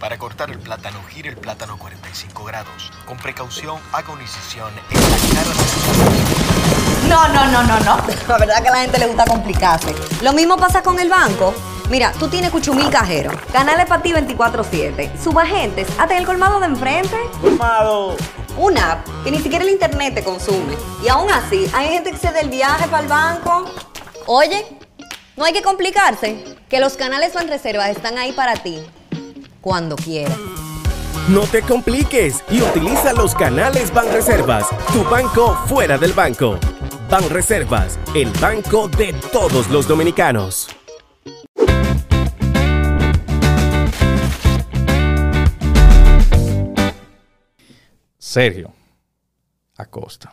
Para cortar el plátano, gire el plátano 45 grados. Con precaución, haga una incisión en la cara de No, no, no, no, no. La verdad que a la gente le gusta complicarse. Lo mismo pasa con el banco. Mira, tú tienes cuchumil cajero, canales para ti 24-7, subagentes, hasta en el colmado de enfrente. ¡Colmado! Una app que ni siquiera el internet te consume. Y aún así, hay gente que se da el viaje para el banco. Oye, no hay que complicarse, que los canales Banreservas están ahí para ti, cuando quieras. No te compliques y utiliza los canales Banreservas, tu banco fuera del banco. Banreservas, el banco de todos los dominicanos. Sergio Acosta.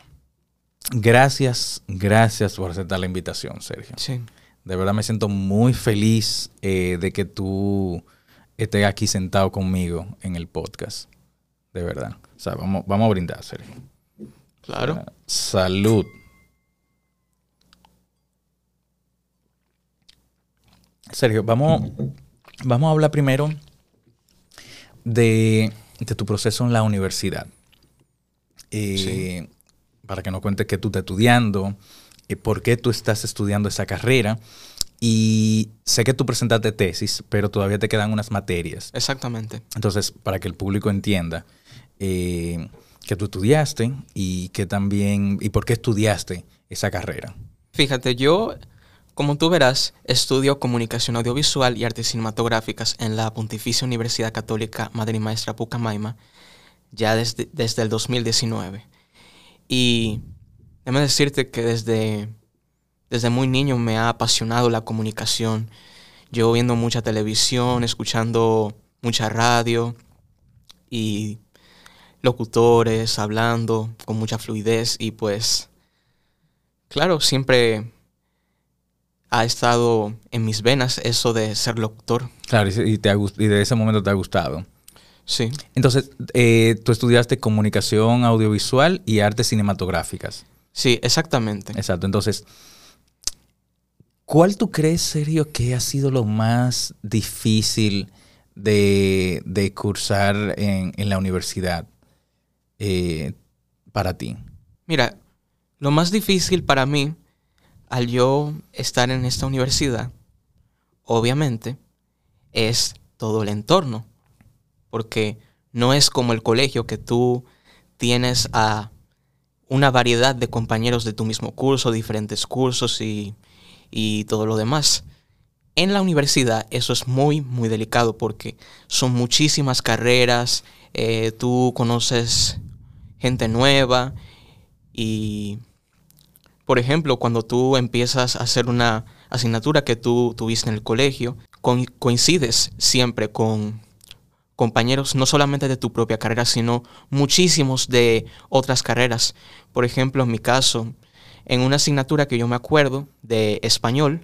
Gracias, gracias por aceptar la invitación, Sergio. Sí. De verdad me siento muy feliz eh, de que tú estés aquí sentado conmigo en el podcast. De verdad. O sea, vamos, vamos a brindar, Sergio. Claro. Salud. Sergio, vamos, vamos a hablar primero de, de tu proceso en la universidad. Eh, Para que nos cuentes qué tú estás estudiando, eh, por qué tú estás estudiando esa carrera. Y sé que tú presentaste tesis, pero todavía te quedan unas materias. Exactamente. Entonces, para que el público entienda eh, que tú estudiaste y que también, y por qué estudiaste esa carrera. Fíjate, yo, como tú verás, estudio comunicación audiovisual y artes cinematográficas en la Pontificia Universidad Católica Madre y Maestra Pucamaima ya desde, desde el 2019. Y déjame decirte que desde, desde muy niño me ha apasionado la comunicación. Llevo viendo mucha televisión, escuchando mucha radio y locutores hablando con mucha fluidez y pues claro, siempre ha estado en mis venas eso de ser locutor. Claro, y, te ha, y de ese momento te ha gustado. Sí. Entonces, eh, tú estudiaste comunicación audiovisual y artes cinematográficas. Sí, exactamente. Exacto. Entonces, ¿cuál tú crees, Sergio, que ha sido lo más difícil de, de cursar en, la universidad eh, para ti? Mira, lo más difícil para mí al yo estar en esta universidad, obviamente, es todo el entorno. Porque no es como el colegio que tú tienes a una variedad de compañeros de tu mismo curso, diferentes cursos y, y todo lo demás. En la universidad eso es muy, muy delicado porque son muchísimas carreras, eh, tú conoces gente nueva y, por ejemplo, cuando tú empiezas a hacer una asignatura que tú tuviste en el colegio, coincides siempre con compañeros no solamente de tu propia carrera, sino muchísimos de otras carreras. Por ejemplo, en mi caso, en una asignatura que yo me acuerdo de español,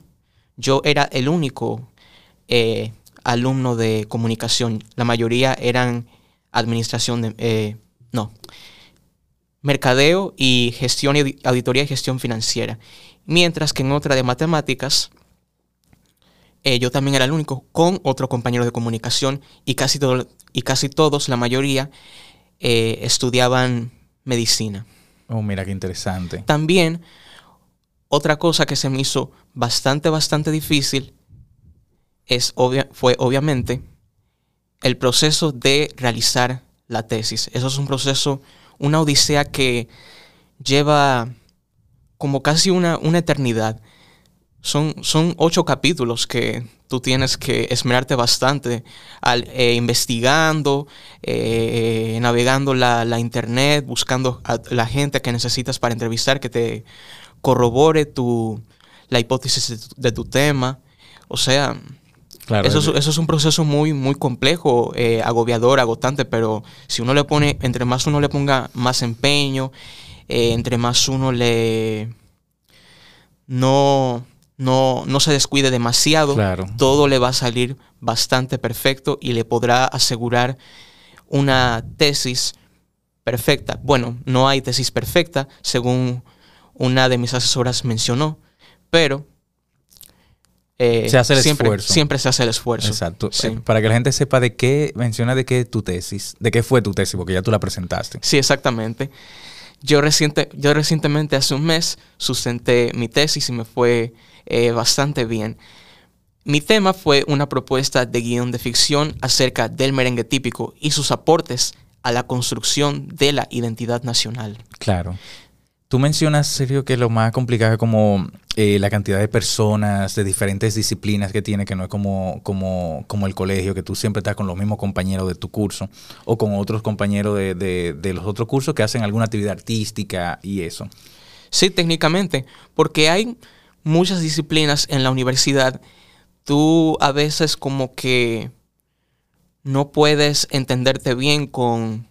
yo era el único eh, alumno de comunicación. La mayoría eran administración de... eh, no. Mercadeo y gestión auditoría y gestión financiera. Mientras que en otra de matemáticas, eh, yo también era el único con otro compañero de comunicación y casi, todo- y casi todos, la mayoría, eh, estudiaban medicina. Oh, mira qué interesante. También, otra cosa que se me hizo bastante, bastante difícil es obvia- fue obviamente el proceso de realizar la tesis. Eso es un proceso, una odisea que lleva como casi una, una eternidad. Son, son ocho capítulos que tú tienes que esmerarte bastante al, eh, investigando, eh, navegando la, la internet, buscando a la gente que necesitas para entrevistar, que te corrobore tu, la hipótesis de tu, de tu tema. O sea, Claro, eso, es, es- eso es un proceso muy, muy complejo, eh, agobiador, agotante, pero si uno le pone, entre más uno le ponga más empeño, eh, entre más uno le no, no, no se descuide demasiado, Claro. todo le va a salir bastante perfecto y le podrá asegurar una tesis perfecta. Bueno, no hay tesis perfecta, según una de mis asesoras mencionó, pero eh, Se hace el siempre, esfuerzo. Siempre se hace el esfuerzo. Exacto. Sí. Eh, Para que la gente sepa de qué, menciona de qué tu tesis, de qué fue tu tesis, porque ya tú la presentaste. Sí, exactamente. Yo, reciente, yo recientemente, hace un mes, sustenté mi tesis y me fue eh, bastante bien. Mi tema fue una propuesta de guion de ficción acerca del merengue típico y sus aportes a la construcción de la identidad nacional. Claro. Tú mencionas, Sergio, que lo más complicado es como eh, la cantidad de personas de diferentes disciplinas que tiene, que no es como, como, como el colegio, que tú siempre estás con los mismos compañeros de tu curso o con otros compañeros de, de- de los otros cursos que hacen alguna actividad artística y eso. Sí, técnicamente, porque hay muchas disciplinas en la universidad. Tú a veces como que no puedes entenderte bien con,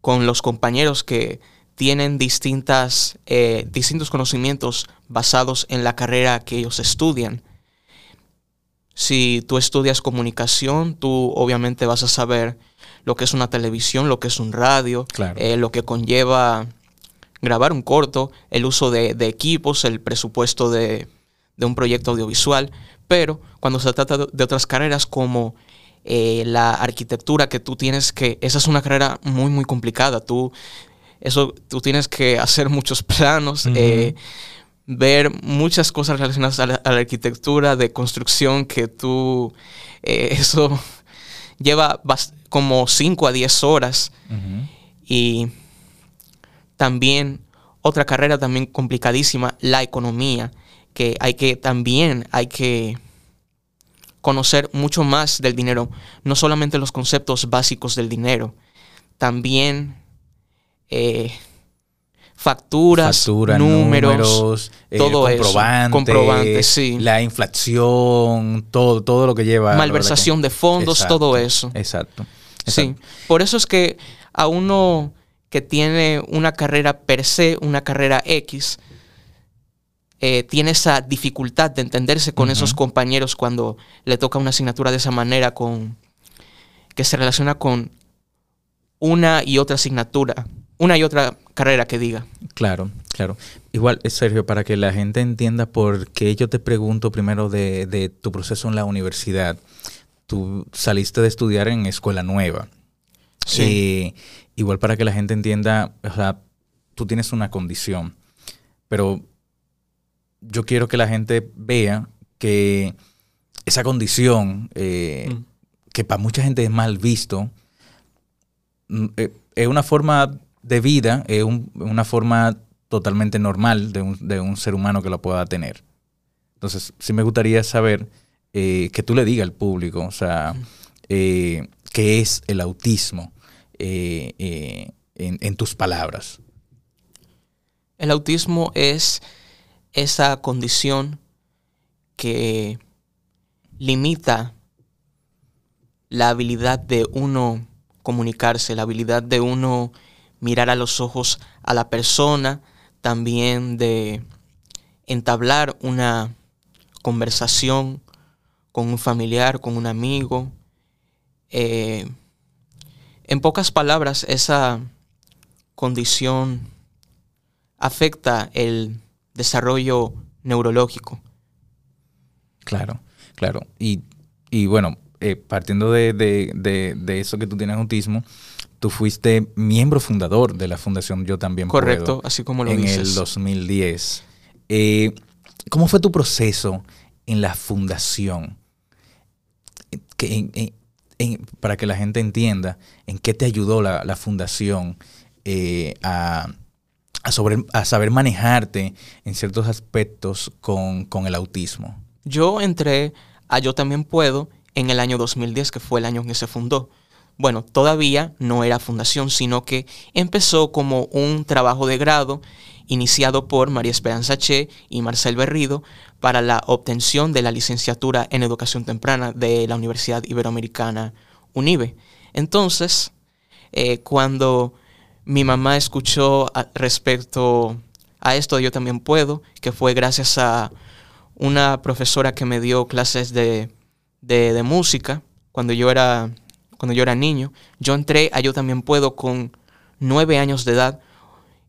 con los compañeros que tienen distintas, eh, distintos conocimientos basados en la carrera que ellos estudian. Si tú estudias comunicación, tú obviamente vas a saber lo que es una televisión, lo que es un radio, Claro. eh, lo que conlleva grabar un corto, el uso de, de equipos, el presupuesto de, de un proyecto audiovisual, pero cuando se trata de, otras carreras como eh, la arquitectura que tú tienes que, esa es una carrera muy, muy complicada, tú, eso, tú tienes que hacer muchos planos, eh, ver muchas cosas relacionadas a la, a la arquitectura de construcción que tú, eh, eso lleva como 5 a 10 horas. Y también otra carrera también complicadísima, la economía, que hay que también hay que conocer mucho más del dinero, no solamente los conceptos básicos del dinero, también eh, facturas, Factura, números, eh, todo eso, comprobantes, comprobantes, sí. la inflación, todo, todo lo que lleva. malversación de fondos, Exacto, todo eso. Exacto. Sí, exacto. por eso es que a uno que tiene una carrera per se, una carrera X, eh, tiene esa dificultad de entenderse con esos compañeros cuando le toca una asignatura de esa manera, con que se relaciona con una y otra asignatura, una y otra carrera que diga. Claro, claro. Igual, eh, Sergio, para que la gente entienda por qué yo te pregunto primero de, de tu proceso en la universidad. Tú saliste de estudiar en escuela nueva. Sí. Eh, igual para que la gente entienda, o sea, tú tienes una condición, pero yo quiero que la gente vea que esa condición, eh, Mm. que para mucha gente es mal visto, mm, eh, es una forma de vida, es un- una forma totalmente normal de un, de un ser humano que lo pueda tener. Entonces, sí me gustaría saber eh, que tú le digas al público, o sea, eh, qué es el autismo eh, eh, en, en tus palabras. El autismo es esa condición que limita la habilidad de uno comunicarse, la habilidad de uno mirar a los ojos a la persona, también de entablar una conversación con un familiar, con un amigo. Eh, en pocas palabras, esa condición afecta el desarrollo neurológico. Claro, claro. Y, y bueno, eh, partiendo de, de- de- de eso que tú tienes autismo, tú fuiste miembro fundador de la Fundación Yo También Correcto, Puedo así como lo en dices. el 2010. Eh, ¿Cómo fue tu proceso en la fundación? En- en- para que la gente entienda en qué te ayudó la, fundación eh, a saber manejarte en ciertos aspectos con, con el autismo. Yo entré a Yo también puedo en el año 2010, que fue el año en que se fundó. Bueno, todavía no era fundación, sino que empezó como un trabajo de grado iniciado por María Esperanza Che y Marcel Berrido para la obtención de la licenciatura en educación temprana de la Universidad Iberoamericana UNIBE. Entonces, eh, cuando mi mamá escuchó respecto a esto, yo también puedo, que fue gracias a una profesora que me dio clases de, de- de música cuando yo era cuando yo era niño. Yo entré a Yo también puedo con nueve años de edad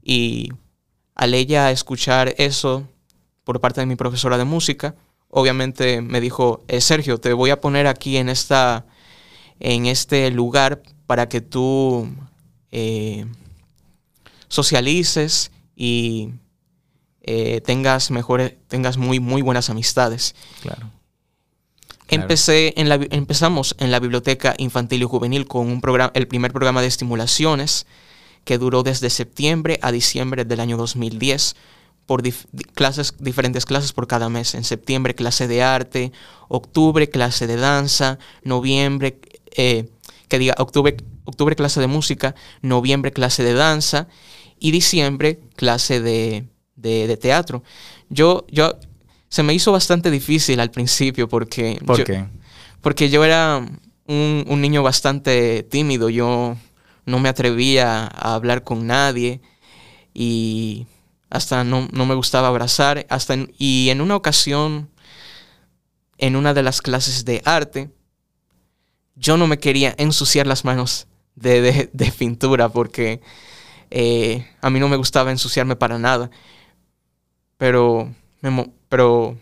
y al ella escuchar eso por parte de mi profesora de música, obviamente me dijo, eh, Sergio, te voy a poner aquí en, esta, en este lugar para que tú eh, socialices y eh, tengas mejores, tengas muy, muy buenas amistades. Claro. Empecé en la, empezamos en la biblioteca infantil y juvenil con un programa, el primer programa de estimulaciones que duró desde septiembre a diciembre del año 2010 por clases, diferentes clases por cada mes. En septiembre clase de arte, octubre clase de danza, noviembre, eh, que diga octubre, octubre clase de música, noviembre clase de danza y diciembre clase de, de, teatro. Yo, yo, se me hizo bastante difícil al principio porque... ¿Por qué? Porque yo era un, un, niño bastante tímido, yo no me atrevía a hablar con nadie y hasta no, me gustaba abrazar. Hasta y en una ocasión, en una de las clases de arte, yo no me quería ensuciar las manos de, de, pintura porque eh, a mí no me gustaba ensuciarme para nada. Pero, pero...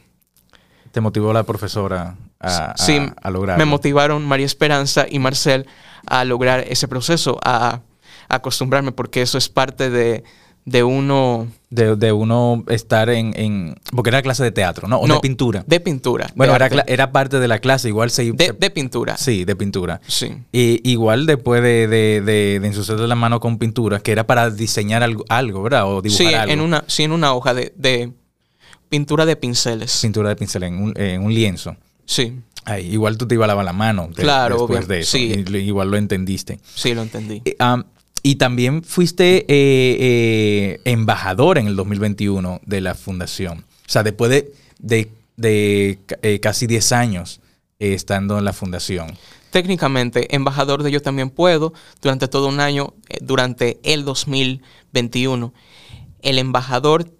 ¿Te motivó la profesora a, sí, a, lograr? Me motivaron María Esperanza y Marcel a lograr ese proceso, a, acostumbrarme, porque eso es parte de, de uno... De, uno estar en, Porque era clase de teatro, ¿no? O de pintura. De pintura. Bueno, era, era, parte de la clase, igual se... De, de pintura. Sí, de pintura. Sí. Y igual después de, de, de, de ensuciarle la mano con pintura, que era para diseñar algo, algo ¿verdad? O dibujar sí, algo. En una, sí, en una hoja de, de pintura de pinceles. Pintura de pinceles, en un, en un lienzo. Sí. Ay, igual tú te ibas a lavar la mano claro, después de eso. Sí. igual lo entendiste. Sí, lo entendí. Eh, y también fuiste eh, eh, embajador en el 2021 de la fundación. O sea, después de, de, casi 10 años estando en la fundación. Técnicamente, embajador de Yo también puedo, durante todo un año, durante el 2021. El embajador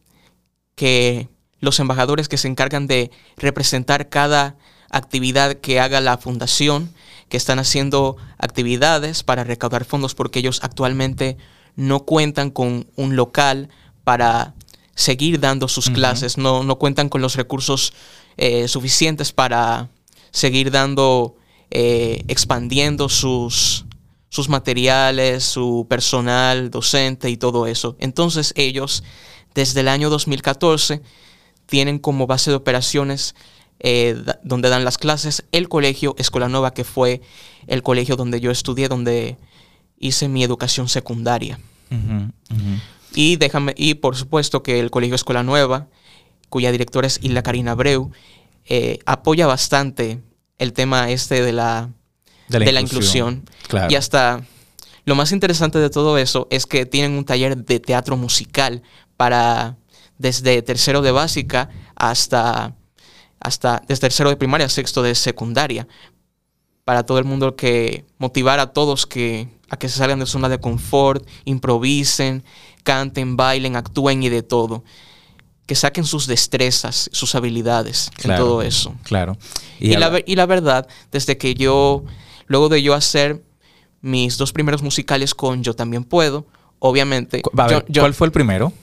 que los embajadores que se encargan de representar cada actividad que haga la fundación, que están haciendo actividades para recaudar fondos porque ellos actualmente no cuentan con un local para seguir dando sus clases, no, no, cuentan con los recursos eh, suficientes para seguir dando, eh, expandiendo sus, sus materiales, su personal docente y todo eso. Entonces ellos, desde el año 2014, tienen como base de operaciones eh, donde dan las clases el colegio Escuela Nueva, que fue el colegio donde yo estudié, donde hice mi educación secundaria. Y déjame, y por supuesto que el colegio Escuela Nueva, cuya directora es Isla Karina Abreu, eh, apoya bastante el tema este de la, de la, inclusión. Y hasta lo más interesante de todo eso es que tienen un taller de teatro musical para desde tercero de básica hasta, hasta desde tercero de primaria, sexto de secundaria, para todo el mundo que motivar a todos que, a que se salgan de su zona de confort, improvisen, canten, bailen, actúen y de todo. Que saquen sus destrezas, sus habilidades en todo eso. Claro. Y, la, y la verdad, desde que yo, luego de yo hacer mis dos primeros musicales con Yo también puedo, obviamente. ¿Cuál fue el primero?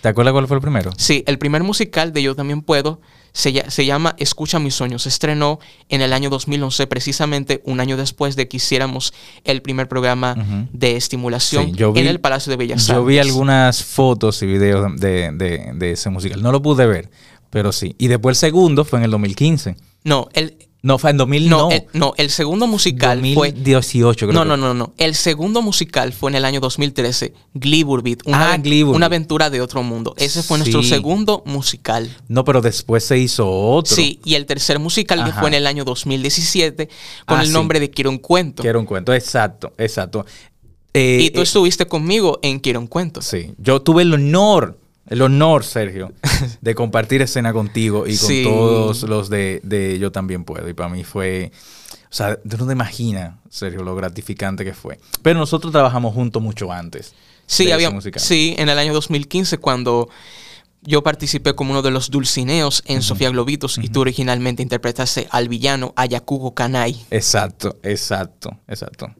¿Te acuerdas cuál fue el primero? Sí, el primer musical de Yo también puedo se, se, llama Escucha mis sueños. Se estrenó en el año 2011, precisamente un año después de que hiciéramos el primer programa de estimulación en el Palacio de Bellas Artes. Yo vi algunas fotos y videos de, de, ese musical. No lo pude ver, pero sí. Y después el segundo fue en el 2015. No, el, no, fue en 2000, no. No, el, segundo musical 2018, fue... creo no, no, no, no. El segundo musical fue en el año 2013, Gliburbit. Una, ah, una aventura de otro mundo. Ese fue nuestro segundo musical. No, pero después se hizo otro. Sí, y el tercer musical que fue en el año 2017 con ah, el nombre de Quiero un cuento. Quiero un cuento, exacto, exacto. y tú eh, estuviste conmigo en Quiero un cuento. Sí, yo tuve el honor el honor, Sergio, de compartir escena contigo y con todos los de, Yo también puedo. Y para mí fue, o sea, no te imaginas, Sergio, lo gratificante que fue. Pero nosotros trabajamos juntos mucho antes. Sí, había, sí, en el año 2015 cuando yo participé como uno de los dulcineos en Sofía Globitos y tú originalmente interpretaste al villano Ayacuco Kanai. Exacto, exacto, exacto.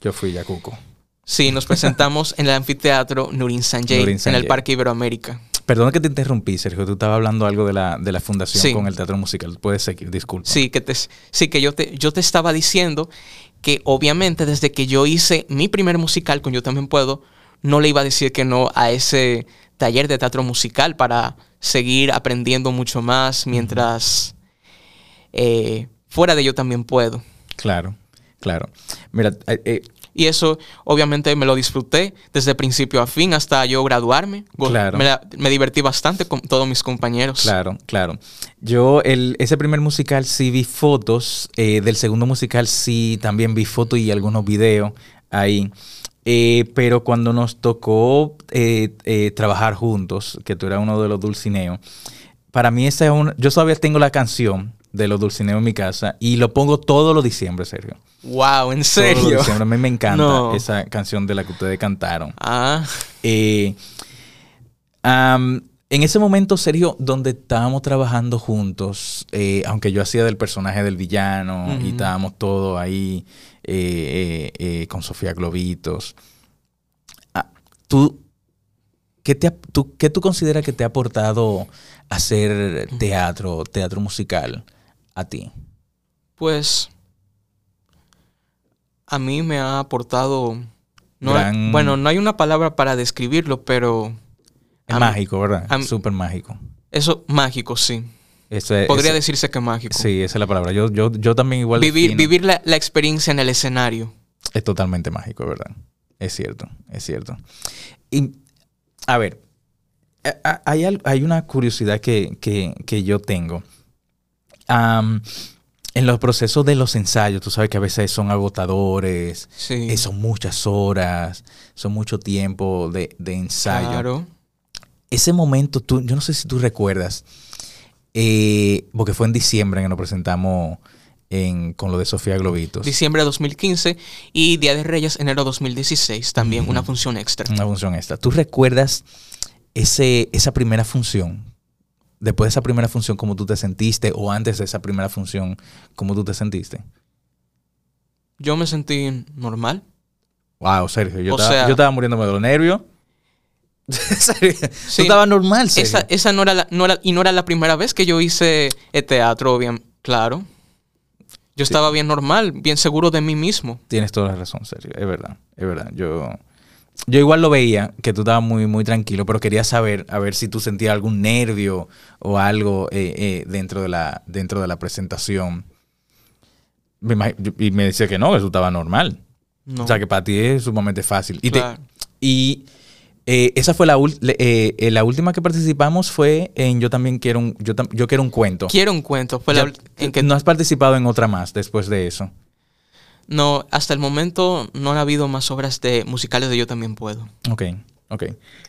Yo fui Yacuco. Sí, nos presentamos en el anfiteatro Nurin Sanjay, en el Parque Iberoamérica. Perdón que te interrumpí, Sergio. Tú estabas hablando algo de la, de la fundación Sí. con el teatro musical. Puedes seguir, disculpa. Sí, que, te, sí, que yo, te, yo te estaba diciendo que obviamente desde que yo hice mi primer musical con Yo también puedo, no le iba a decir que no a ese taller de teatro musical para seguir aprendiendo mucho más mientras eh, fuera de Yo también puedo. Claro, claro. Mira, eh, eh, Y eso obviamente me lo disfruté desde principio a fin hasta yo graduarme. Claro. Me, la- me divertí bastante con todos mis compañeros. Claro, claro. Yo el, ese primer musical sí vi fotos, eh, del segundo musical sí también vi fotos y algunos videos ahí. Eh, pero cuando nos tocó eh, trabajar juntos, que tú eras uno de los dulcineos, para mí esa es un... Yo todavía tengo la canción de los dulcineos en mi casa y lo pongo todos los diciembre, Sergio. Wow, ¿en Todos los serio? diciembre. A mí me encanta No. esa canción de la que ustedes cantaron. Ah, Eh, en ese momento, Sergio, donde estábamos trabajando juntos, eh, aunque yo hacía del personaje del villano y estábamos todos ahí eh, con Sofía Globitos, ah, ¿tú, qué, te tú, ¿qué tú consideras que te ha aportado hacer teatro, teatro musical a ti? Pues a mí me ha aportado... No hay- bueno, no hay una palabra para describirlo, pero Es mí- mágico, ¿verdad? Súper mágico. eso mágico, sí. Ese- Podría ese- decirse que mágico. Sí, esa es la palabra. Yo, yo, yo también igual vivir defino- vivir la, la experiencia en el escenario. Es totalmente mágico, ¿verdad? Es cierto, es cierto. Y, a ver, a- hay, hay una curiosidad que, que- que yo tengo. En los procesos de los ensayos, tú sabes que a veces son agotadores, Sí. eh, son muchas horas, son mucho tiempo de, de ensayo. Claro. Ese momento, tú, yo no sé si tú recuerdas, eh, porque fue en diciembre que nos presentamos en- con lo de Sofía Globitos. Diciembre de 2015 y Día de Reyes, enero 2016. También Ujú. una función extra. Una función extra. ¿Tú recuerdas ese, esa primera función? Después de esa primera función, ¿cómo tú te sentiste? O antes de esa primera función, ¿cómo tú te sentiste? Yo me sentí normal. Wow, Sergio, yo, O estaba, sea- yo estaba muriéndome de los nervios. Sergio, tú Sí. estabas normal, Sergio. Esa, esa no, era la, no era- y no era la primera vez que yo hice el teatro, bien claro. Yo estaba bien normal, bien seguro de mí mismo. Tienes toda la razón, Sergio. Es verdad, es verdad. Yo, yo igual lo veía, que tú estabas muy, muy tranquilo, pero quería saber, a ver si tú sentías algún nervio o algo eh, eh, dentro, de la, dentro de la presentación. Me y me decía que no, que eso estaba normal. No. O sea, que para ti es sumamente fácil. Y, te- Claro. y eh, esa fue la, última que participamos fue en Yo también quiero un, yo, yo quiero un cuento. Quiero un cuento. Fue la Ya- ul- en que no has participado en otra más después de eso. No, hasta el momento no han habido más obras de musicales de Yo también puedo. Ok, ok.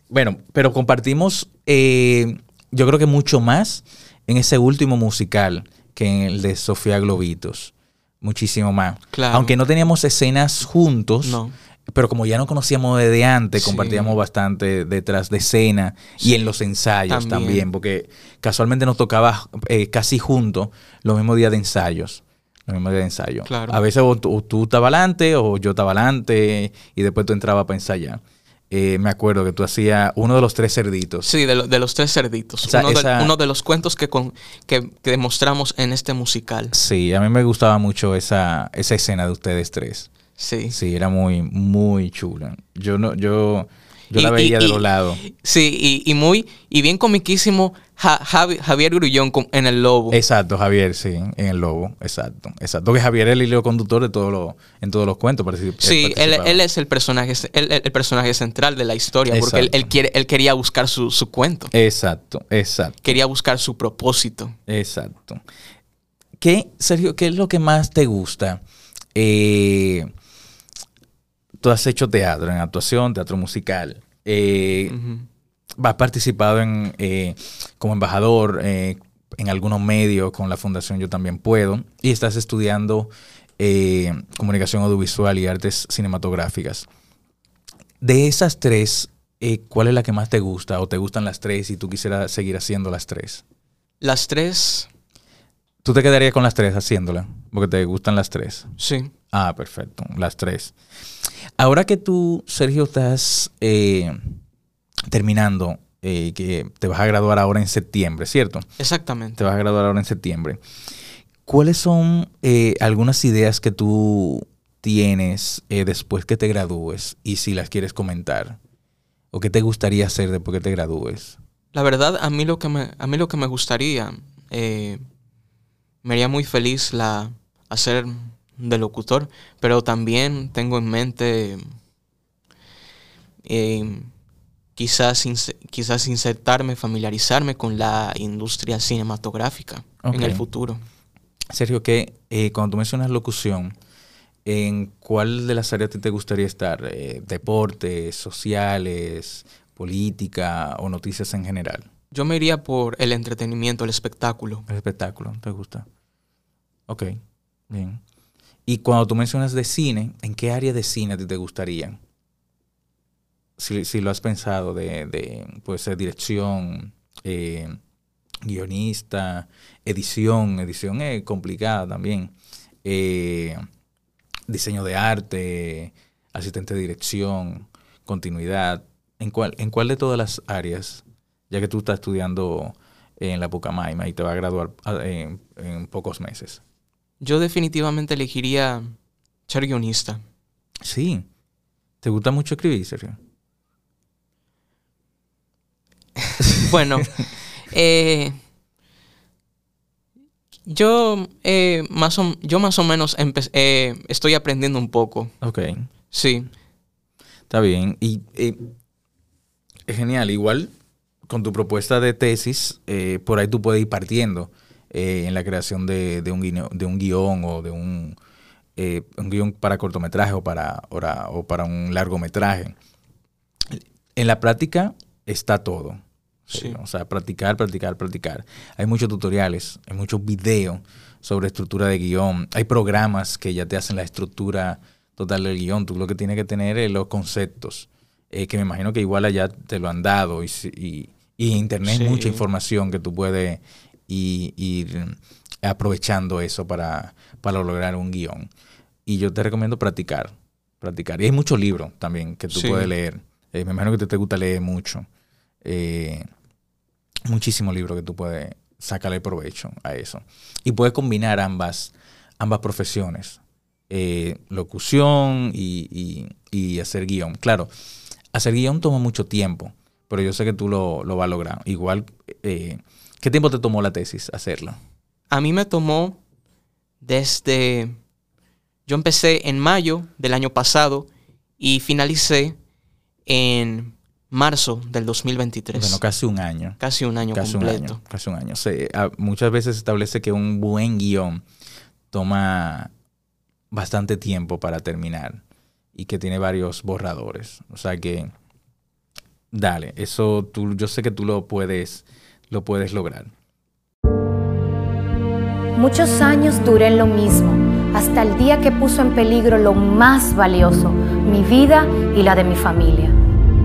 Bueno, pero compartimos, eh, yo creo que mucho más en ese último musical que en el de Sofía Globitos. Muchísimo más. Claro. Aunque no teníamos escenas juntos, No. pero como ya nos conocíamos desde antes, Sí. compartíamos bastante detrás de escena y en los ensayos también, También. porque casualmente nos tocaba eh, casi juntos los mismos días de ensayos. Mismos días de ensayo. Claro. A veces o tú, o tú estabas adelante o yo estaba adelante y después tú entrabas para ensayar. Eh, me acuerdo que tú hacías uno de los tres cerditos. Sí, de, lo- de los tres cerditos. O sea, uno, de, esa- uno de los cuentos que, con- que, que demostramos en este musical. Sí, a mí me gustaba mucho esa, esa escena de ustedes tres. Sí. Sí, era muy, muy chula. Yo no, yo, yo Y- la veía y- de los lados. Sí, y, y muy, y bien comiquísimo Ja- Javi- Javier Grullón en El Lobo. Exacto, Javier, sí, en el lobo, exacto, exacto. Que Javier es el hilo conductor de todos los, en todos los cuentos. particip- Sí, él, él es el personaje, él- el personaje central de la historia, porque él, Exacto. él quiere, él quería buscar su, su cuento, Exacto, exacto, quería buscar su propósito. exacto. ¿Qué, Sergio, qué es lo que más te gusta? Eh, tú has hecho teatro, en actuación, teatro musical. Eh, has participado en, eh, como embajador eh, en algunos medios con la Fundación Yo También Puedo y estás estudiando eh, comunicación audiovisual y artes cinematográficas. De esas tres, ¿cuál es la que más te gusta o te gustan las tres y tú quisieras seguir haciendo las tres? Las tres, ¿Tú te quedarías con las tres haciéndola? Porque te gustan las tres. sí. Ah, perfecto, las tres. Ahora que tú, Sergio, estás eh, terminando eh, que te vas a graduar ahora en septiembre, ¿cierto? Exactamente. Te vas a graduar ahora en septiembre. ¿Cuáles son eh, algunas ideas que tú tienes después que te gradúes y si las quieres comentar? ¿O qué te gustaría hacer después que te gradúes? La verdad, a mí lo que me, a mí lo que me gustaría, me haría muy feliz la, hacer de locutor, pero también tengo en mente eh, quizás, quizás insertarme, familiarizarme con la industria cinematográfica en el futuro. Sergio, que eh, cuando tú mencionas locución, ¿en cuál de las áreas te- te gustaría estar? Eh, ¿Deportes, sociales, política o noticias en general? Yo me iría por el entretenimiento, el espectáculo. El espectáculo, ¿te gusta? Ok, bien. Y cuando tú mencionas de cine, ¿en qué área de cine te gustaría? Si, lo has pensado, de, de puede ser dirección, eh, guionista, edición, edición es complicada también, eh, diseño de arte, asistente de dirección, continuidad. ¿En cuál, ¿En cuál de todas las áreas, ya que tú estás estudiando en la Pucamaima y te va a graduar en, en pocos meses? Yo definitivamente elegiría ser guionista. Sí. ¿Te gusta mucho escribir, Sergio? Bueno, eh, yo, eh, más o, yo más o menos eh, estoy aprendiendo un poco. Ok. Sí, Está bien. Y eh, es genial. Igual con tu propuesta de tesis, eh, por ahí tú puedes ir partiendo eh, en la creación de, de un, guino- de un guion o de un, eh, un guion para cortometraje o para, o para un largometraje. En la práctica está todo. Sí. O sea, practicar, practicar, practicar. Hay muchos tutoriales, hay muchos videos sobre estructura de guion. Hay programas que ya te hacen la estructura total del guion. Tú lo que tienes que tener es los conceptos, eh, que me imagino que igual allá te lo han dado. Y, y, y en internet hay Sí. mucha información que tú puedes i- ir aprovechando eso para, para lograr un guion. Y yo te recomiendo practicar, practicar. Y hay muchos libros también que tú Sí. puedes leer. Eh, me imagino que te, te gusta leer mucho. Eh, muchísimos libros que tú puedes sacarle provecho a eso. Y puedes combinar ambas, ambas profesiones. Eh, locución y, y- y hacer guion. Claro, hacer guion toma mucho tiempo, pero yo sé que tú lo, lo vas a lograr. Igual, eh, ¿qué tiempo te tomó la tesis hacerla? a mí me tomó desde... Yo empecé en mayo del año pasado y finalicé en marzo del 2023. Bueno, casi un año. casi un año Casi un completo. año. Casi un año. Se- muchas veces se establece que un buen guion toma bastante tiempo para terminar y que tiene varios borradores. O sea que, dale, eso tú, yo sé que tú lo puedes, lo puedes lograr. Muchos años duré en lo mismo, hasta el día que puso en peligro lo más valioso, mi vida y la de mi familia.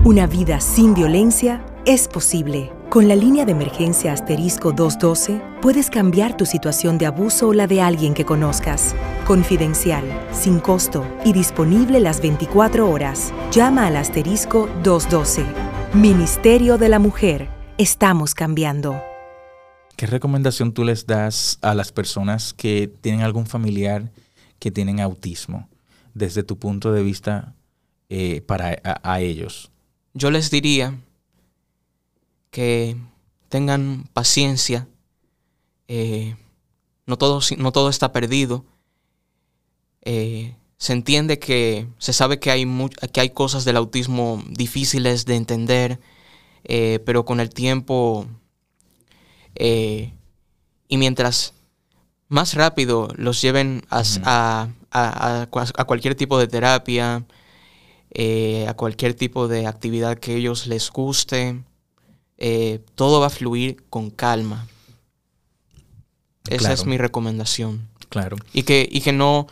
Una vida sin violencia es posible. Con la línea de emergencia asterisco 212 puedes cambiar tu situación de abuso o la de alguien que conozcas. Confidencial, sin costo y disponible las 24 horas. Llama al asterisco 212. Ministerio de la Mujer. Estamos cambiando. ¿Qué recomendación tú les das a las personas que tienen algún familiar que tienen autismo desde tu punto de vista eh, para a- a ellos? Yo les diría que tengan paciencia. eh, no, todo, no todo está perdido. Eh, se entiende que se sabe que hay, que hay cosas del autismo difíciles de entender, eh, pero con el tiempo eh, y mientras más rápido los lleven a, a- a- a cua- a cualquier tipo de terapia, eh, a cualquier tipo de actividad que ellos les guste, eh, todo va a fluir con calma. Esa Claro. es mi recomendación. Claro. Y que, y que no,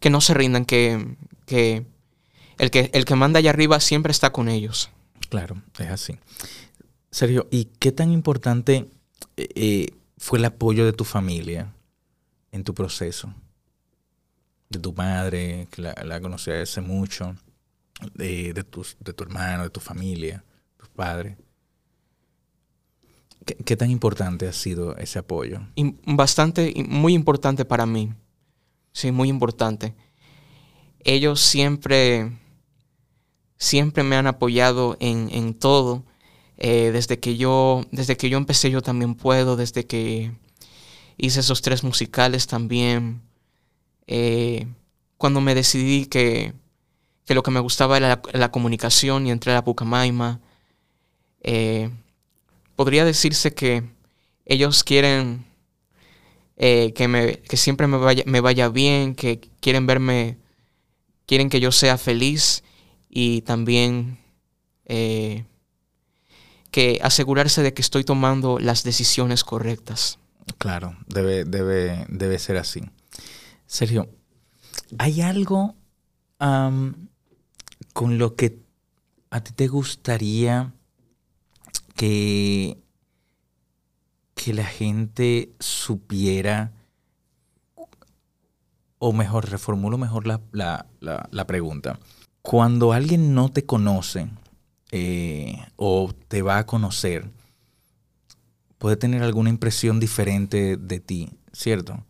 que no se rindan, que, que, el que el que manda allá arriba siempre está con ellos. Claro, es así. Sergio, ¿y qué tan importante eh, eh, fue el apoyo de tu familia en tu proceso? De tu madre, que la, la conocí hace mucho, de, de, tu hermano, de tu familia, tus padres. ¿Qué, qué tan importante ha sido ese apoyo? bastante, muy importante para mí. Sí, muy importante. Ellos siempre, siempre me han apoyado en, en todo. Eh, desde que yo, desde que yo empecé, yo también puedo. Desde que hice esos tres musicales también. Eh, cuando me decidí que, que lo que me gustaba era la, comunicación y entré a la Pucamaima. eh, podría decirse que ellos quieren que, me, que siempre me vaya, me vaya bien, que quieren verme, quieren que yo sea feliz y también eh, que asegurarse de que estoy tomando las decisiones correctas. Claro, debe, debe, debe ser así. Sergio, ¿hay algo con lo que a ti te gustaría que, que la gente supiera, o mejor, reformulo mejor la- la- la pregunta. Cuando alguien no te conoce eh, o te va a conocer, puede tener alguna impresión diferente de ti, ¿cierto?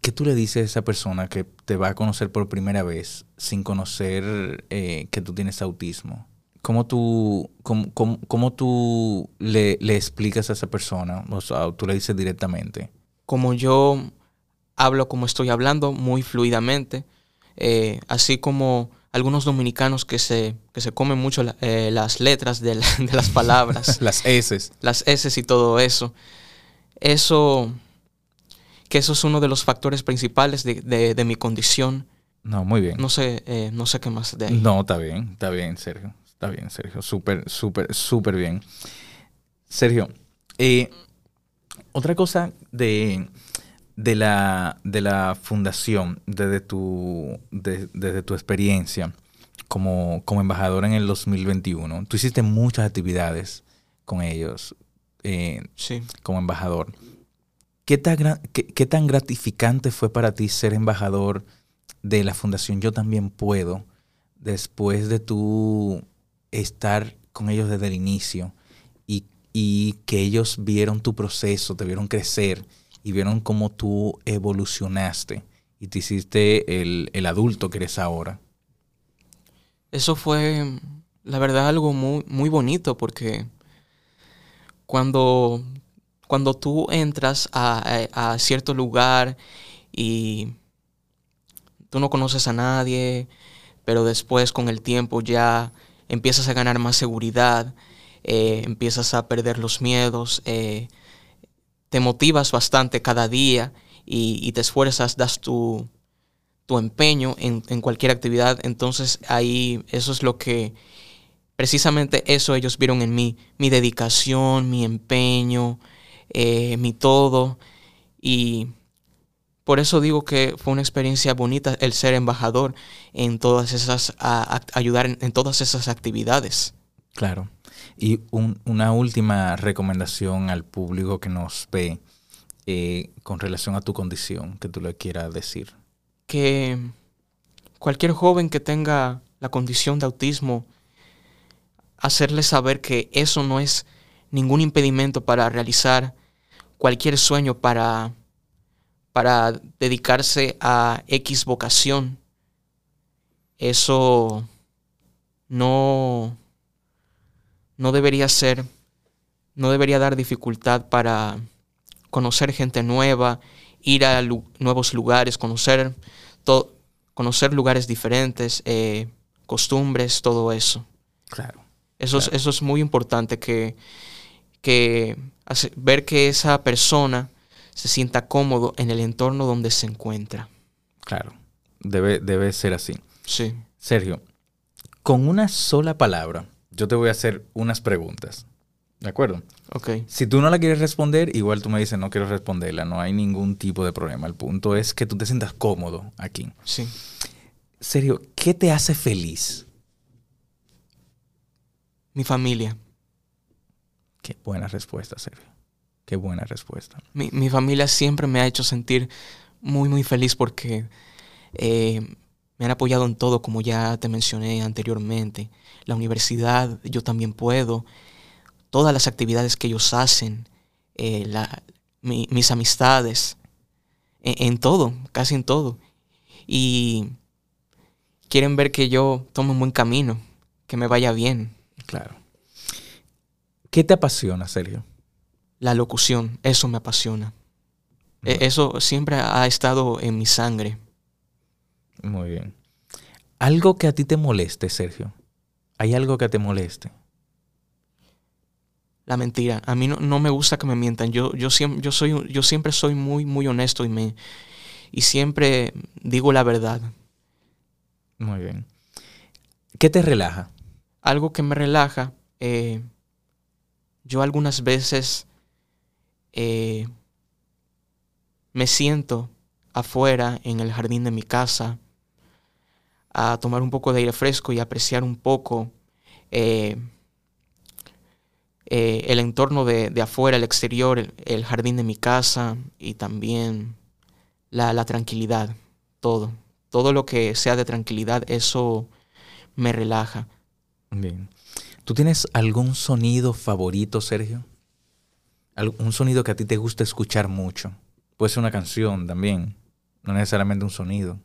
¿Qué tú le dices a esa persona que te va a conocer por primera vez sin conocer eh, que tú tienes autismo? ¿Cómo tú, cómo, cómo- tú le, explicas a esa persona? O tú le dices directamente. Como yo hablo como estoy hablando, muy fluidamente, eh, así como algunos dominicanos que se, que se comen mucho la- eh, las letras de, la- de las palabras. Las S. las S y todo eso. Eso, que eso es uno de los factores principales de, de- de mi condición. No, muy bien. No sé, eh, no sé qué más de ahí. No, está bien, está bien, Sergio. Está bien, Sergio. Súper, súper, súper bien. Sergio, eh, otra cosa de, de, la, de la fundación, desde tu, de- desde tu experiencia como, como embajador en el 2021, tú hiciste muchas actividades con ellos eh, Sí. como embajador. ¿Qué tan, qué- qué tan gratificante fue para ti ser embajador de la Fundación Yo también puedo después de tú estar con ellos desde el inicio y, y que ellos vieron tu proceso, te vieron crecer y vieron cómo tú evolucionaste y te hiciste el, el adulto que eres ahora? Eso fue, la verdad, algo muy, muy bonito porque cuando, cuando tú entras a, a- cierto lugar y tú no conoces a nadie, pero después con el tiempo ya empiezas a ganar más seguridad, eh, empiezas a perder los miedos, eh, te motivas bastante cada día y, te esfuerzas, das tu, tu empeño en, cualquier actividad. Entonces ahí eso es lo que, precisamente eso ellos vieron en mí, mi dedicación, mi empeño, eh, mi todo. Y por eso digo que fue una experiencia bonita el ser embajador en todas esas, ayudar en, en todas esas actividades. Claro. Y un- una última recomendación al público que nos ve eh, con relación a tu condición que tú le quieras decir. que cualquier joven que tenga la condición de autismo, hacerle saber que eso no es ningún impedimento para realizar cualquier sueño, para, para dedicarse a X vocación. Eso no, no debería ser, no debería dar dificultad para conocer gente nueva, ir a lu- nuevos lugares, conocer, conocer lugares diferentes, eh, costumbres, todo eso. Claro. Eso, es, eso es muy importante, que, que hace- ver que esa persona se sienta cómodo en el entorno donde se encuentra. Claro. Debe, debe ser así. Sí. Sergio, con una sola palabra, yo te voy a hacer unas preguntas. ¿De acuerdo? Ok. Si tú no la quieres responder, igual tú me dices, no quiero responderla, no hay ningún tipo de problema. El punto es que tú te sientas cómodo aquí. Sí. Sergio, ¿qué te hace feliz? Mi familia. Qué buena respuesta, Sergio. Qué buena respuesta. Mi, mi familia siempre me ha hecho sentir muy, muy feliz porque eh, me han apoyado en todo, como ya te mencioné anteriormente. La universidad, yo también puedo. todas las actividades que ellos hacen, eh, la- mi- mis amistades, en, en todo, casi en todo. Y quieren ver que yo tome un buen camino, que me vaya bien. Claro. ¿Qué te apasiona, Sergio? La locución, eso me apasiona. E- Eso siempre ha estado en mi sangre. Muy bien. Algo que a ti te moleste, Sergio. ¿Hay algo que te moleste? La mentira. A mí no, no me gusta que me mientan. Yo, yo, siempre, yo, soy, yo siempre soy muy, muy honesto y, me, y siempre digo la verdad. Muy bien. ¿Qué te relaja? Algo que me relaja, eh, yo algunas veces eh, me siento afuera en el jardín de mi casa a tomar un poco de aire fresco y apreciar un poco eh, eh, el entorno de, afuera, el exterior, el, jardín de mi casa y también la, la tranquilidad, todo. Todo lo que sea de tranquilidad, eso me relaja. Bien. ¿Tú tienes algún sonido favorito, Sergio? Un sonido que a ti te gusta escuchar mucho. Puede ser una canción también, no necesariamente un sonido.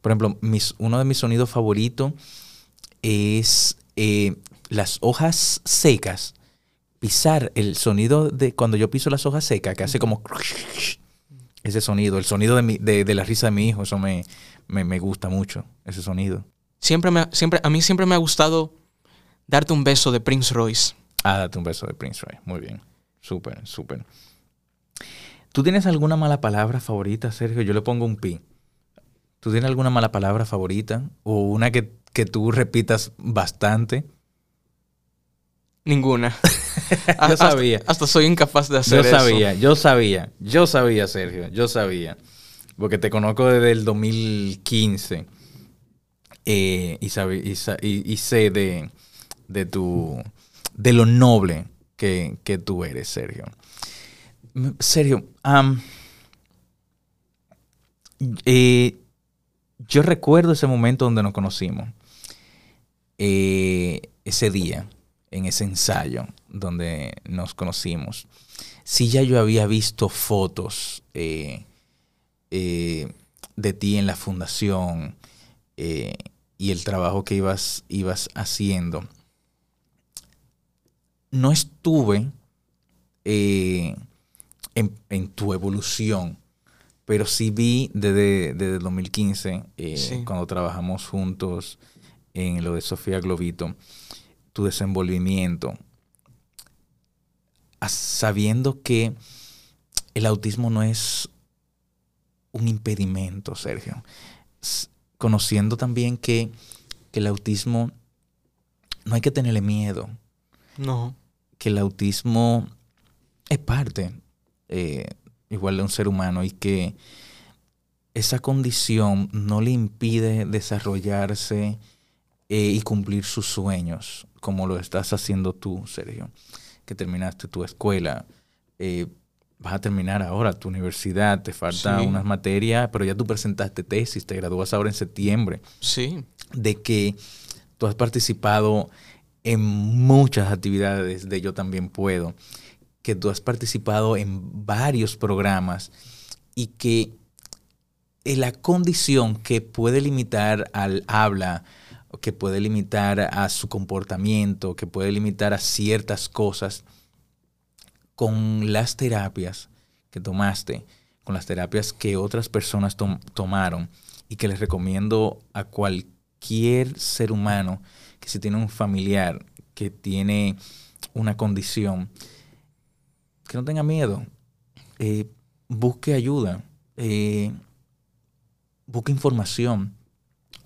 Por ejemplo, mis- uno de mis sonidos favoritos es eh, las hojas secas. Pisar el sonido de cuando yo piso las hojas secas, que hace como ese sonido, el sonido de, mi- de- de la risa de mi hijo, eso me, me, me gusta mucho, ese sonido. Siempre me, siempre, a mí siempre me ha gustado darte un beso de Prince Royce. Ah, date un beso de Prince Roy. Muy bien. Súper, súper. ¿Tú tienes alguna mala palabra favorita, Sergio? Yo le pongo un pi. ¿Tú tienes alguna mala palabra favorita? ¿O una que, que tú repitas bastante? Ninguna. Yo Hasta- sabía. Hasta, soy incapaz de hacer Yo eso. sabía, yo sabía, yo sabía, Sergio, yo sabía. Porque te conozco desde el 2015 eh, y, sabe- y sa- y- y sé de, de tu de lo noble que, que tú eres, Sergio. Sergio, eh, yo recuerdo ese momento donde nos conocimos. Eh, ese día, en ese ensayo donde nos conocimos. Sí, ya yo había visto fotos eh, eh, de ti en la fundación y el trabajo que ibas, ibas haciendo. No estuve en tu evolución, pero sí vi desde, desde el 2015, eh, Sí. cuando trabajamos juntos en lo de Sofía Globito, tu desenvolvimiento, sabiendo que el autismo no es un impedimento, Sergio. Conociendo también que, que el autismo no hay que tenerle miedo, No. que el autismo es parte eh, igual de un ser humano y que esa condición no le impide desarrollarse eh, y cumplir sus sueños, como lo estás haciendo tú, Sergio, que terminaste tu escuela. eh, vas a terminar ahora tu universidad, te faltan Sí. unas materias, pero ya tú presentaste tesis, te gradúas ahora en septiembre Sí. de que tú has participado en muchas actividades de Yo también puedo, que tú has participado en varios programas y que en la condición que puede limitar al habla, que puede limitar a su comportamiento, que puede limitar a ciertas cosas, con las terapias que tomaste, con las terapias que otras personas tom- tomaron y que les recomiendo a cualquier ser humano que si tiene un familiar que tiene una condición, que no tenga miedo, eh, busque ayuda, eh, busque información.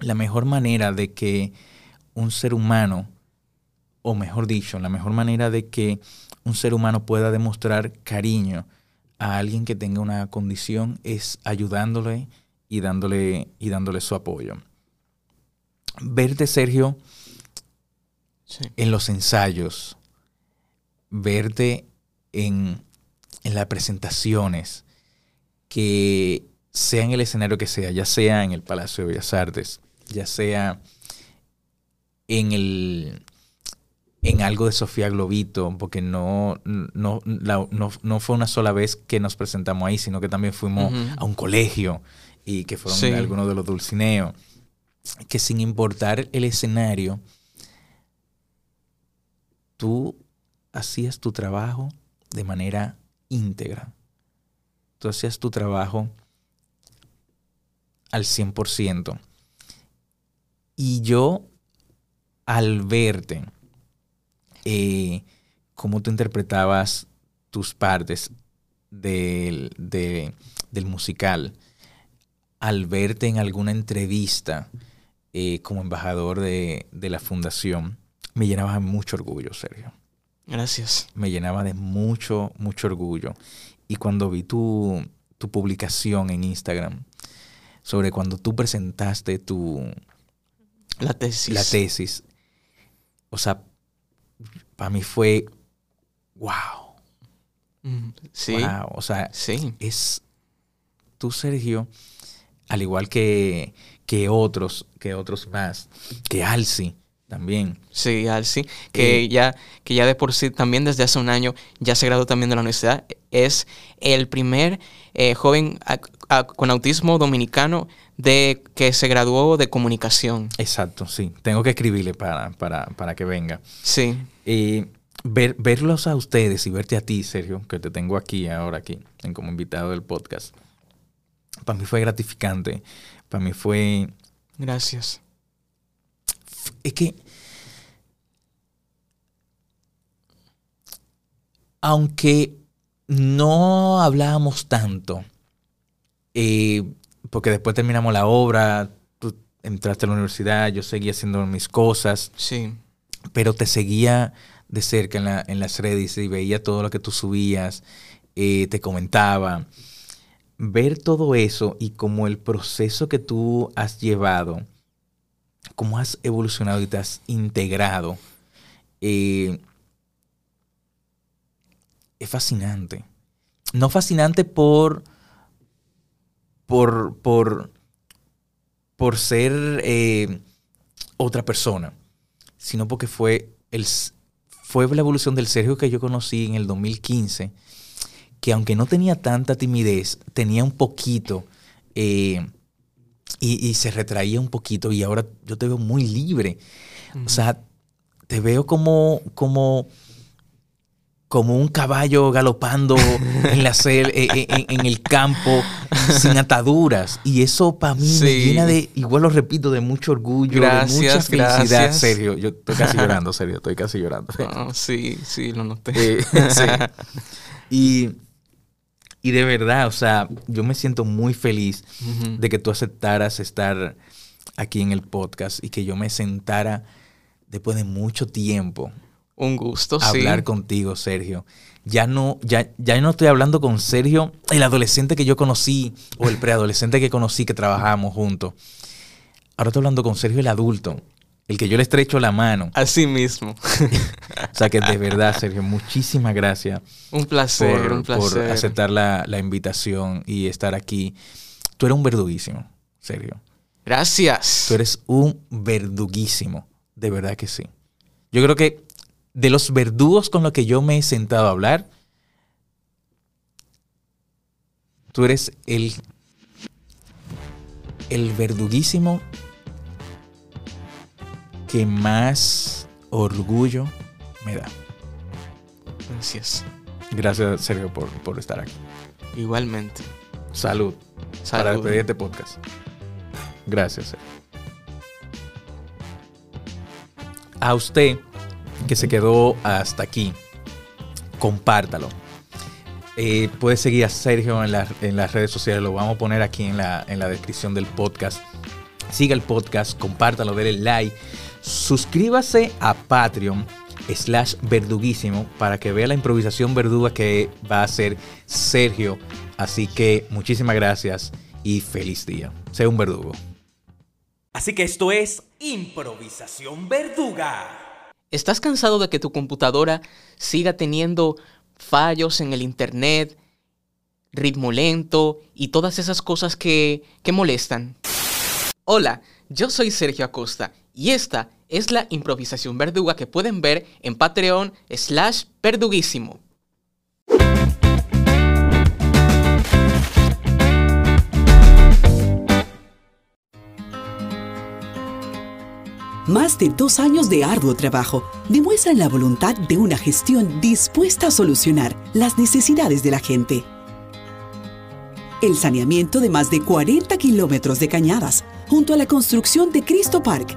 La mejor manera de que un ser humano, o mejor dicho, la mejor manera de que un ser humano pueda demostrar cariño a alguien que tenga una condición es ayudándole y dándole, y dándole su apoyo. Verte, Sergio, Sí. en los ensayos, verte en, en las presentaciones, que sea en el escenario que sea, ya sea en el Palacio de Bellas Artes, ya sea en el en algo de Sofía Globito, porque no, no, la- no, no fue una sola vez que nos presentamos ahí, sino que también fuimos a un colegio y que fueron Sí. algunos de los dulcineos. Que sin importar el escenario, tú hacías tu trabajo de manera íntegra. Tú hacías tu trabajo al 100%. Y yo, al verte, eh, cómo tú interpretabas tus partes del, de- del musical, al verte en alguna entrevista eh, como embajador de, de la fundación, me llenaba mucho orgullo, Sergio Gracias. me llenaba de mucho, mucho orgullo. Y cuando vi tu, tu publicación en Instagram sobre cuando tú presentaste tu, La tesis. la tesis, o sea, para mí fue, wow, Mm, Sí. wow, o sea, Sí. es tú, Sergio, al igual que, que otros, que otros más, que Alci también. Sí, Alci, que Eh, ya, que ya de por sí también desde hace un año ya se graduó también de la universidad. Es el primer eh, joven a- a- con autismo dominicano de que se graduó de comunicación. Exacto, sí. Tengo que escribirle para, para, para que venga. Sí, Eh, ver, verlos a ustedes y verte a ti, Sergio, que te tengo aquí ahora aquí, en como invitado del podcast, para mí fue gratificante. Para mí fue... gracias. Es que... Aunque no hablábamos tanto, eh, porque después terminamos la obra, tú entraste a la universidad, yo seguía haciendo mis cosas, Sí, pero te seguía de cerca en, la- en las redes y veía todo lo que tú subías, eh, te comentaba. Ver todo eso y como el proceso que tú has llevado, cómo has evolucionado y te has integrado, eh, es fascinante. No fascinante por, por, por, por ser eh, otra persona, sino porque fue, el, fue la evolución del Sergio que yo conocí en el 2015, que aunque no tenía tanta timidez, tenía un poquito eh, y, y se retraía un poquito y ahora yo te veo muy libre. O sea, te veo como, como, como un caballo galopando en, la sel- eh, eh, en, en el campo sin ataduras. Y eso para mí me llena de, igual lo repito, de mucho orgullo, de mucha Gracias, felicidad. gracias. Serio, yo estoy casi llorando, serio, estoy casi llorando. Ah, sí, sí, lo noté. Eh, sí. Y, y de verdad, o sea, yo me siento muy feliz de que tú aceptaras estar aquí en el podcast y que yo me sentara después de mucho tiempo Un gusto, a sí. hablar contigo, Sergio. Ya no, ya, ya no estoy hablando con Sergio, el adolescente que yo conocí o el preadolescente que conocí que trabajábamos juntos. Ahora estoy hablando con Sergio el adulto, el que yo le estrecho la mano. Así mismo. O sea que de verdad, Sergio, muchísimas gracias un placer, por, un por placer. aceptar la, la invitación y estar aquí. Tú eres un verduguísimo, Sergio. Gracias. Tú eres un verduguísimo, de verdad que sí. Yo creo que de los verdugos con los que yo me he sentado a hablar, tú eres el, el verduguísimo que más orgullo me da. Gracias. Gracias, Sergio, por, por estar aquí. Igualmente. Salud. Para Salud. despedir este podcast. Gracias. Sergio. A usted que se quedó hasta aquí, compártalo. Eh, puedes seguir a Sergio en, las- en las redes sociales, lo vamos a poner aquí en la, en la descripción del podcast. Siga el podcast, compártalo, denle like, suscríbase a Patreon slash verduguísimo para que vea la improvisación verduga que va a hacer Sergio. Así que muchísimas gracias y feliz día. Sea un verdugo. Así que esto es improvisación verduga. ¿Estás cansado de que tu computadora siga teniendo fallos en el internet, ritmo lento y todas esas cosas que, que molestan? Hola, yo soy Sergio Acosta y esta es la improvisación verduga que pueden ver en Patreon slash verduguísimo. Más de dos años de arduo trabajo demuestran la voluntad de una gestión dispuesta a solucionar las necesidades de la gente. El saneamiento de más de 40 kilómetros de cañadas, junto a la construcción de Cristo Park,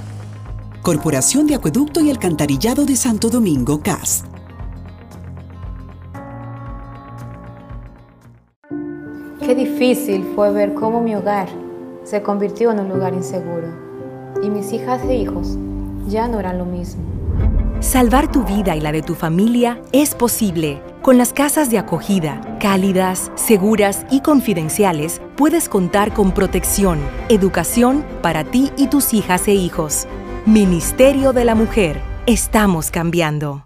Corporación de Acueducto y Alcantarillado de Santo Domingo, CAS. Qué difícil fue ver cómo mi hogar se convirtió en un lugar inseguro y mis hijas e hijos ya no eran lo mismo. Salvar tu vida y la de tu familia es posible. Con las casas de acogida, cálidas, seguras y confidenciales, puedes contar con protección, educación para ti y tus hijas e hijos. Ministerio de la Mujer. Estamos cambiando.